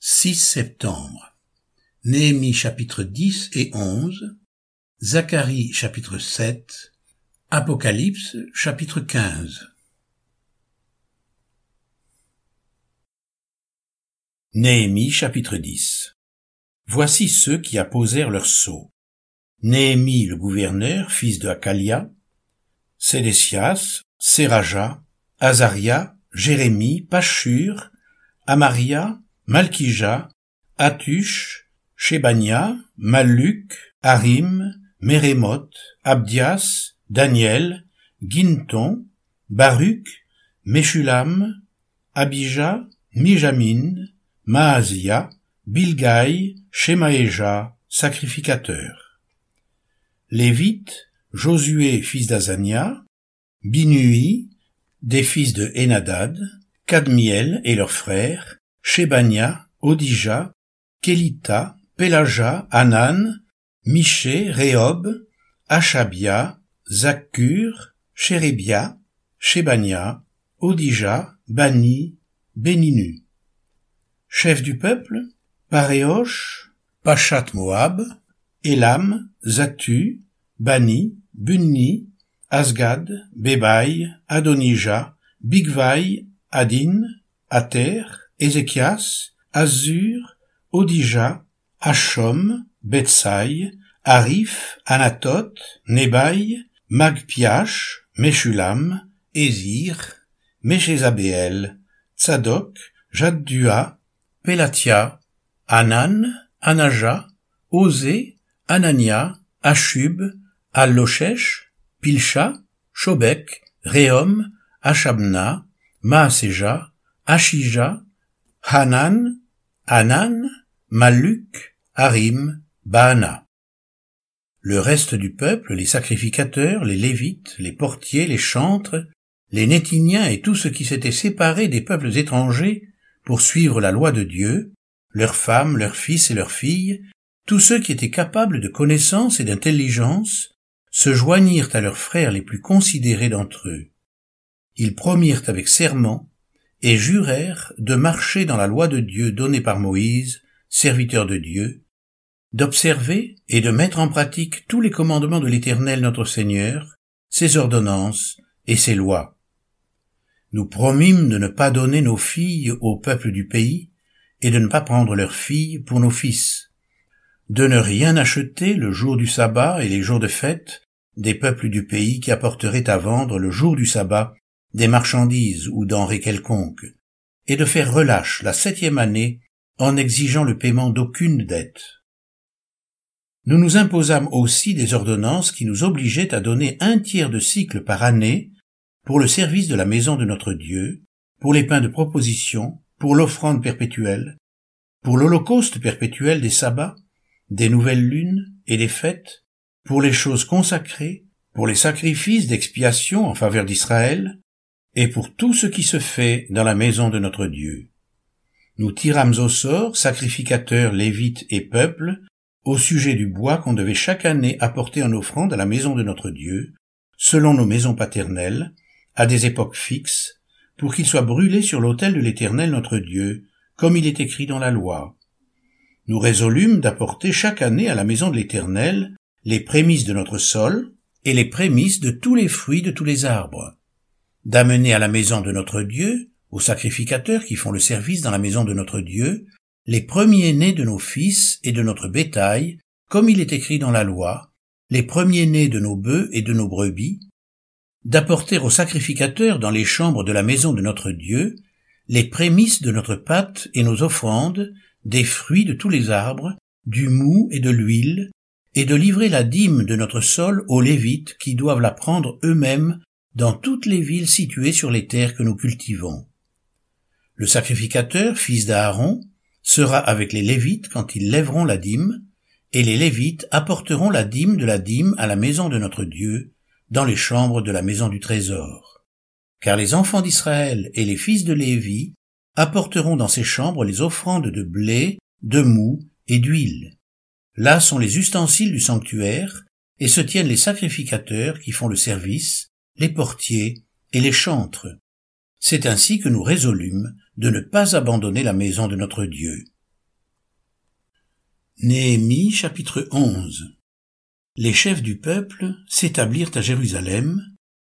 6 septembre. Néhémie chapitre 10 et 11, Zacharie chapitre 7, Apocalypse chapitre 15. Néhémie chapitre 10 Voici ceux qui apposèrent leur sceau. Néhémie le gouverneur, fils de Hakalia, Sédécias, Séraja, Azaria, Jérémie, Pachur, Amaria, Malkija, Atush, Shebania, Maluk, Harim, Mérémoth, Abdias, Daniel, Ginton, Baruch, Meshulam, Abija, Mijamin, Maazia, Bilgaï, Shemaéja, sacrificateur. Lévite, Josué, fils d'Azania, Binui, des fils de Enadad, Cadmiel et leurs frères, Shebania, Odija, Kelita, Pelaja, Anan, Miché, Rehob, Achabia, Zakur, Chérébia, Shebania, Odija, Bani, Beninu. Chef du peuple, Paréosh, Pachat Moab, Elam, Zatu, Bani, Bunni, Asgad, Bebaï, Adonija, Bigvai, Adin, Ater, Ézéchias, Azur, Odija, Hachom, Betsai, Arif, Anatot, Nebaï, Magpiach, Meshulam, Ezir, Meshezabeel, Tzadok, Jaddua, Pelatia, Anan, Anaja, Osé, Anania, Ashub, Alloshesh, Pilcha, Shobek, Réhom, Achabna, Maaseja, Ashija, Hanan, Hanan, Maluk, Harim, Baana. Le reste du peuple, les sacrificateurs, les lévites, les portiers, les chantres, les nétiniens et tout ce qui s'était séparé des peuples étrangers pour suivre la loi de Dieu, leurs femmes, leurs fils et leurs filles, tous ceux qui étaient capables de connaissance et d'intelligence, se joignirent à leurs frères les plus considérés d'entre eux. Ils promirent avec serment et jurèrent de marcher dans la loi de Dieu donnée par Moïse, serviteur de Dieu, d'observer et de mettre en pratique tous les commandements de l'Éternel notre Seigneur, ses ordonnances et ses lois. Nous promîmes de ne pas donner nos filles au peuple du pays, et de ne pas prendre leurs filles pour nos fils, de ne rien acheter le jour du sabbat et les jours de fête des peuples du pays qui apporteraient à vendre le jour du sabbat des marchandises ou denrées quelconques, et de faire relâche la septième année en exigeant le paiement d'aucune dette. Nous nous imposâmes aussi des ordonnances qui nous obligeaient à donner un tiers de cycle par année pour le service de la maison de notre Dieu, pour les pains de proposition, pour l'offrande perpétuelle, pour l'holocauste perpétuel des sabbats, des nouvelles lunes et des fêtes, pour les choses consacrées, pour les sacrifices d'expiation en faveur d'Israël, et pour tout ce qui se fait dans la maison de notre Dieu. Nous tirâmes au sort, sacrificateurs, lévites et peuples, au sujet du bois qu'on devait chaque année apporter en offrande à la maison de notre Dieu, selon nos maisons paternelles, à des époques fixes, pour qu'il soit brûlé sur l'autel de l'Éternel notre Dieu, comme il est écrit dans la loi. Nous résolûmes d'apporter chaque année à la maison de l'Éternel les prémices de notre sol et les prémices de tous les fruits de tous les arbres d'amener à la maison de notre Dieu, aux sacrificateurs qui font le service dans la maison de notre Dieu, les premiers-nés de nos fils et de notre bétail, comme il est écrit dans la loi, les premiers-nés de nos bœufs et de nos brebis, d'apporter aux sacrificateurs dans les chambres de la maison de notre Dieu les prémices de notre pâte et nos offrandes, des fruits de tous les arbres, du mou et de l'huile, et de livrer la dîme de notre sol aux Lévites qui doivent la prendre eux-mêmes dans toutes les villes situées sur les terres que nous cultivons. Le sacrificateur, fils d'Aaron, sera avec les Lévites quand ils lèveront la dîme, et les Lévites apporteront la dîme de la dîme à la maison de notre Dieu, dans les chambres de la maison du trésor. Car les enfants d'Israël et les fils de Lévi apporteront dans ces chambres les offrandes de blé, de mou et d'huile. Là sont les ustensiles du sanctuaire, et se tiennent les sacrificateurs qui font le service, les portiers et les chantres. C'est ainsi que nous résolûmes de ne pas abandonner la maison de notre Dieu. Néhémie chapitre 11 Les chefs du peuple s'établirent à Jérusalem,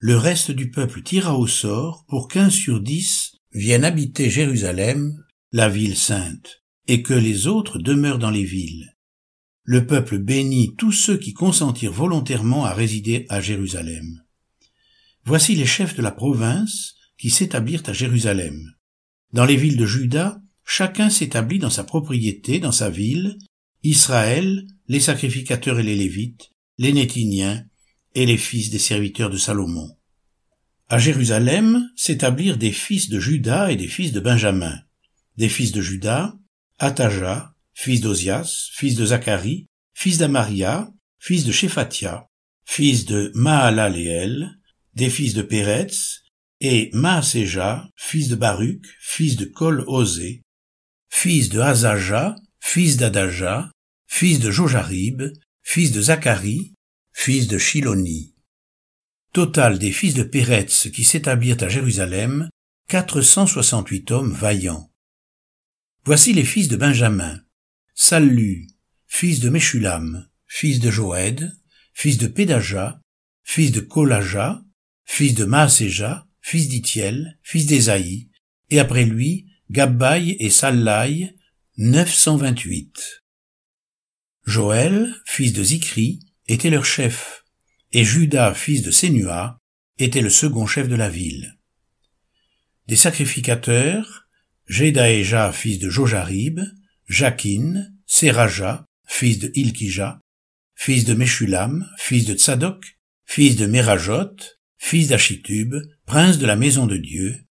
le reste du peuple tira au sort pour qu'un sur dix vienne habiter Jérusalem, la ville sainte, et que les autres demeurent dans les villes. Le peuple bénit tous ceux qui consentirent volontairement à résider à Jérusalem. Voici les chefs de la province qui s'établirent à Jérusalem. Dans les villes de Juda, chacun s'établit dans sa propriété, dans sa ville, Israël, les sacrificateurs et les Lévites, les Nétiniens et les fils des serviteurs de Salomon. À Jérusalem s'établirent des fils de Juda et des fils de Benjamin. Des fils de Juda, Ataja, fils d'Ozias, fils de Zacharie, fils d'Amaria, fils de Shephatia, fils de Mahalaleel, des fils de Péretz, et Maaseja, fils de Baruch, fils de Kol-Osé, fils de Hazaja, fils d'Adaja, fils de Jojarib, fils de Zacharie, fils de Shiloni. Total des fils de Péretz qui s'établirent à Jérusalem, 468 hommes vaillants. Voici les fils de Benjamin. Sallu, fils de Meshulam, fils de Joed, fils de Pédaja, fils de Kolaja, fils de Maaseja, fils d'Itiel, fils d'Ésaïe, et après lui, Gabbaï et Sallaï, 928. Joël, fils de Zikri, était leur chef, et Judas, fils de Sénua, était le second chef de la ville. Des sacrificateurs, Jedaéja, fils de Jojarib, Jakin, Seraja, fils de Ilkija, fils de Meshulam, fils de Tzadok, fils de Merajot, fils d'Achitub, prince de la maison de Dieu,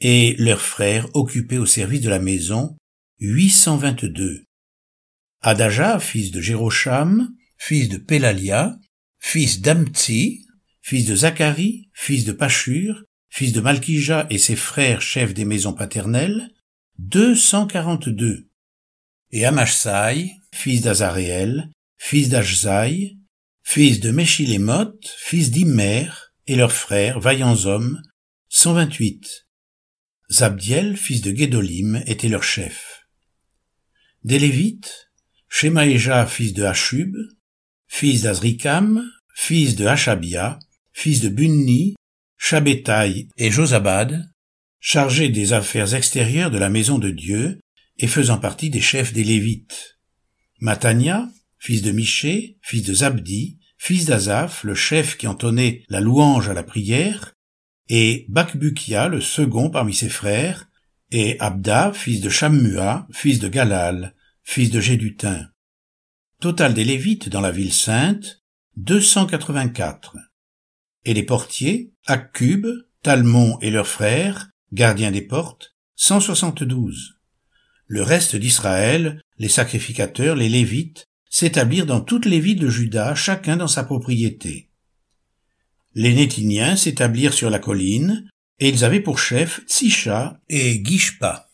et leurs frères occupés au service de la maison, 822. Adaja, fils de Jérocham, fils de Pélalia, fils d'Amtsi, fils de Zacharie, fils de Pachur, fils de Malkija et ses frères chefs des maisons paternelles, 242. Et Amashsai, fils d'Azaréel, fils d'Ajzaï, fils de Meshilémoth, fils d'Imer, et leurs frères, vaillants hommes, 128. Zabdiel, fils de Guédolim, était leur chef. Des Lévites, Shemaéja, fils de Hachub, fils d'Azrikam, fils de Hachabia, fils de Bunni, Shabétaï et Josabad, chargés des affaires extérieures de la maison de Dieu et faisant partie des chefs des Lévites. Matania, fils de Miché, fils de Zabdi, fils d'Azaph, le chef qui entonnait la louange à la prière, et Bakbukia, le second parmi ses frères, et Abda, fils de Shammua, fils de Galal, fils de Gédutin. Total des Lévites dans la ville sainte, 284. Et les portiers, Akkub, Talmon et leurs frères, gardiens des portes, 172. Le reste d'Israël, les sacrificateurs, les Lévites, s'établirent dans toutes les villes de Juda, chacun dans sa propriété. Les Nétiniens s'établirent sur la colline, et ils avaient pour chef Tsisha et Gishpa.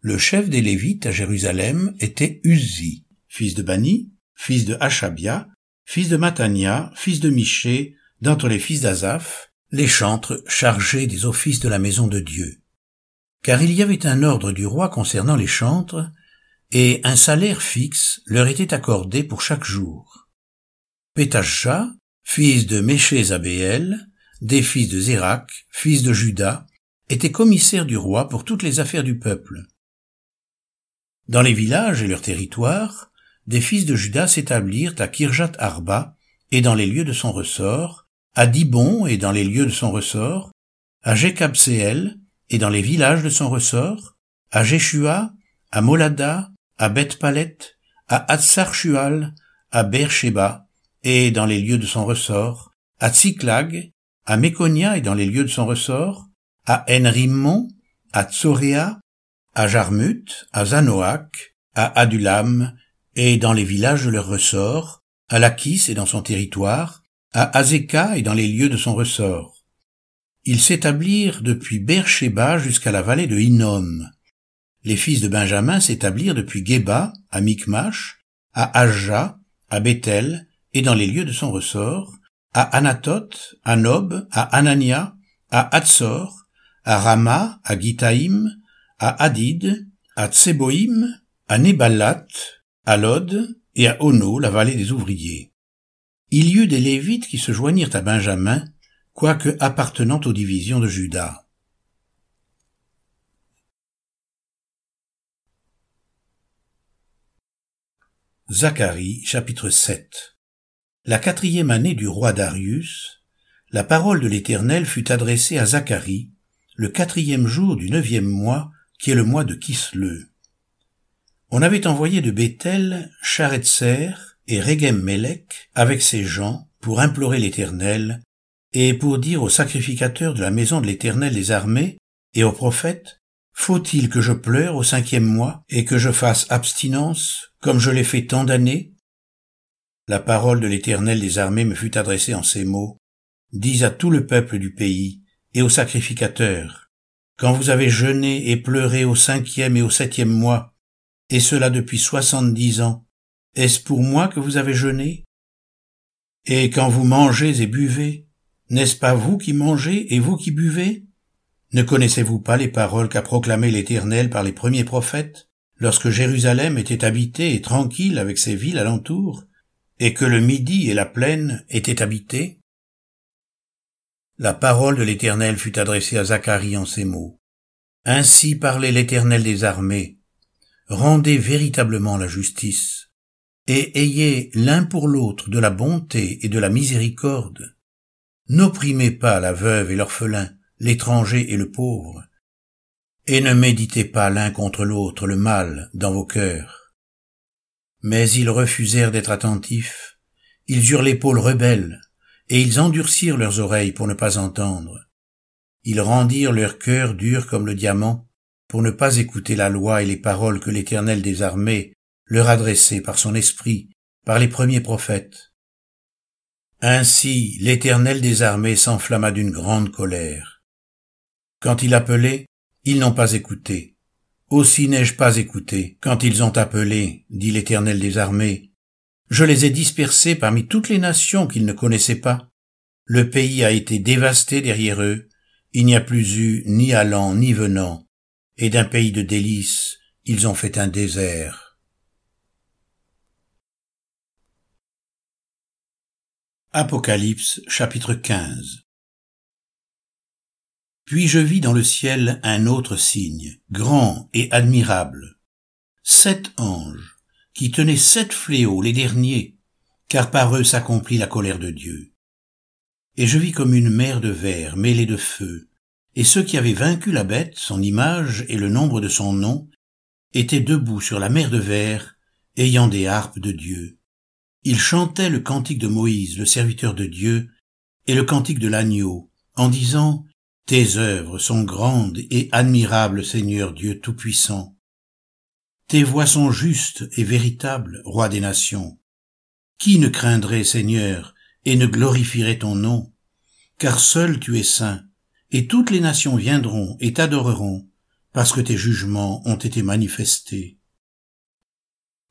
Le chef des Lévites à Jérusalem était Uzi, fils de Bani, fils de Hachabia, fils de Matania, fils de Miché, d'entre les fils d'Azaph, les chantres chargés des offices de la maison de Dieu. Car il y avait un ordre du roi concernant les chantres, et un salaire fixe leur était accordé pour chaque jour. Pétasha, fils de Méché Zabéel, des fils de Zérak, fils de Judas, était commissaire du roi pour toutes les affaires du peuple. Dans les villages et leurs territoires, des fils de Judas s'établirent à Kirjat Arba et dans les lieux de son ressort, à Dibon et dans les lieux de son ressort, à Jekabseel et dans les villages de son ressort, à Jeshua, à Molada, à Beth-Palet, à Atsar-Shual, à Beersheba et dans les lieux de son ressort, à Tsiklag à Méconia et dans les lieux de son ressort, à Enrimmon, à Tsoréa, à Jarmut, à Zanoach, à Adulam, et dans les villages de leur ressort, à Lachis et dans son territoire, à Azeka et dans les lieux de son ressort. Ils s'établirent depuis Beersheba jusqu'à la vallée de Hinnom. Les fils de Benjamin s'établirent depuis Geba, à Micmash, à Ajja, à Bethel, et dans les lieux de son ressort, à Anatoth, à Nob, à Anania, à Hatzor, à Rama, à Gitaïm, à Hadid, à Tseboïm, à Nebalat, à Lod et à Ono, la vallée des ouvriers. Il y eut des Lévites qui se joignirent à Benjamin, quoique appartenant aux divisions de Judas. Zacharie chapitre 7 La quatrième année du roi Darius, la parole de l'Éternel fut adressée à Zacharie, le quatrième jour du neuvième mois, qui est le mois de Kisleu. On avait envoyé de Bethel Charetzer et Regem Melech avec ses gens pour implorer l'Éternel et pour dire aux sacrificateurs de la maison de l'Éternel des armées et aux prophètes faut-il que je pleure au cinquième mois et que je fasse abstinence, comme je l'ai fait tant d'années? La parole de l'Éternel des armées me fut adressée en ces mots. Dis à tout le peuple du pays et aux sacrificateurs, quand vous avez jeûné et pleuré au cinquième et au septième mois, et cela depuis soixante-dix ans, est-ce pour moi que vous avez jeûné? Et quand vous mangez et buvez, n'est-ce pas vous qui mangez et vous qui buvez? Ne connaissez-vous pas les paroles qu'a proclamées l'Éternel par les premiers prophètes, lorsque Jérusalem était habitée et tranquille avec ses villes alentour, et que le Midi et la plaine étaient habités? La parole de l'Éternel fut adressée à Zacharie en ces mots. Ainsi parlait l'Éternel des armées. Rendez véritablement la justice, et ayez l'un pour l'autre de la bonté et de la miséricorde. N'opprimez pas la veuve et l'orphelin, l'étranger et le pauvre, et ne méditez pas l'un contre l'autre le mal dans vos cœurs. Mais ils refusèrent d'être attentifs, ils eurent l'épaule rebelle, et ils endurcirent leurs oreilles pour ne pas entendre. Ils rendirent leur cœur dur comme le diamant, pour ne pas écouter la loi et les paroles que l'Éternel des armées leur adressait par son esprit, par les premiers prophètes. Ainsi l'Éternel des armées s'enflamma d'une grande colère. Quand il appelait, ils n'ont pas écouté. Aussi n'ai-je pas écouté quand ils ont appelé, dit l'Éternel des armées. Je les ai dispersés parmi toutes les nations qu'ils ne connaissaient pas. Le pays a été dévasté derrière eux, il n'y a plus eu ni allant ni venant, et d'un pays de délices, ils ont fait un désert. Apocalypse chapitre 15 puis je vis dans le ciel un autre signe, grand et admirable. Sept anges, qui tenaient sept fléaux, les derniers, car par eux s'accomplit la colère de Dieu. Et je vis comme une mer de verre mêlée de feu, et ceux qui avaient vaincu la bête, son image et le nombre de son nom, étaient debout sur la mer de verre, ayant des harpes de Dieu. Ils chantaient le cantique de Moïse, le serviteur de Dieu, et le cantique de l'agneau, en disant tes œuvres sont grandes et admirables, Seigneur Dieu Tout-Puissant. Tes voies sont justes et véritables, Roi des nations. Qui ne craindrait, Seigneur, et ne glorifierait ton nom? Car seul tu es saint, et toutes les nations viendront et t'adoreront, parce que tes jugements ont été manifestés.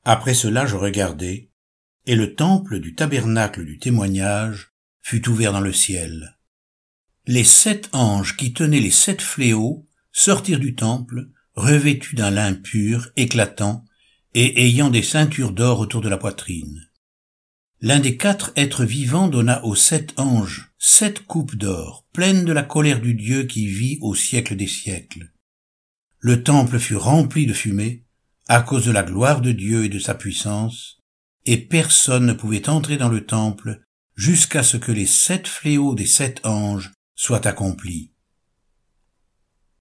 Après cela je regardai, et le temple du tabernacle du témoignage fut ouvert dans le ciel les sept anges qui tenaient les sept fléaux sortirent du temple, revêtus d'un lin pur, éclatant, et ayant des ceintures d'or autour de la poitrine. L'un des quatre êtres vivants donna aux sept anges sept coupes d'or, pleines de la colère du Dieu qui vit au siècle des siècles. Le temple fut rempli de fumée, à cause de la gloire de Dieu et de sa puissance, et personne ne pouvait entrer dans le temple jusqu'à ce que les sept fléaux des sept anges soit accompli.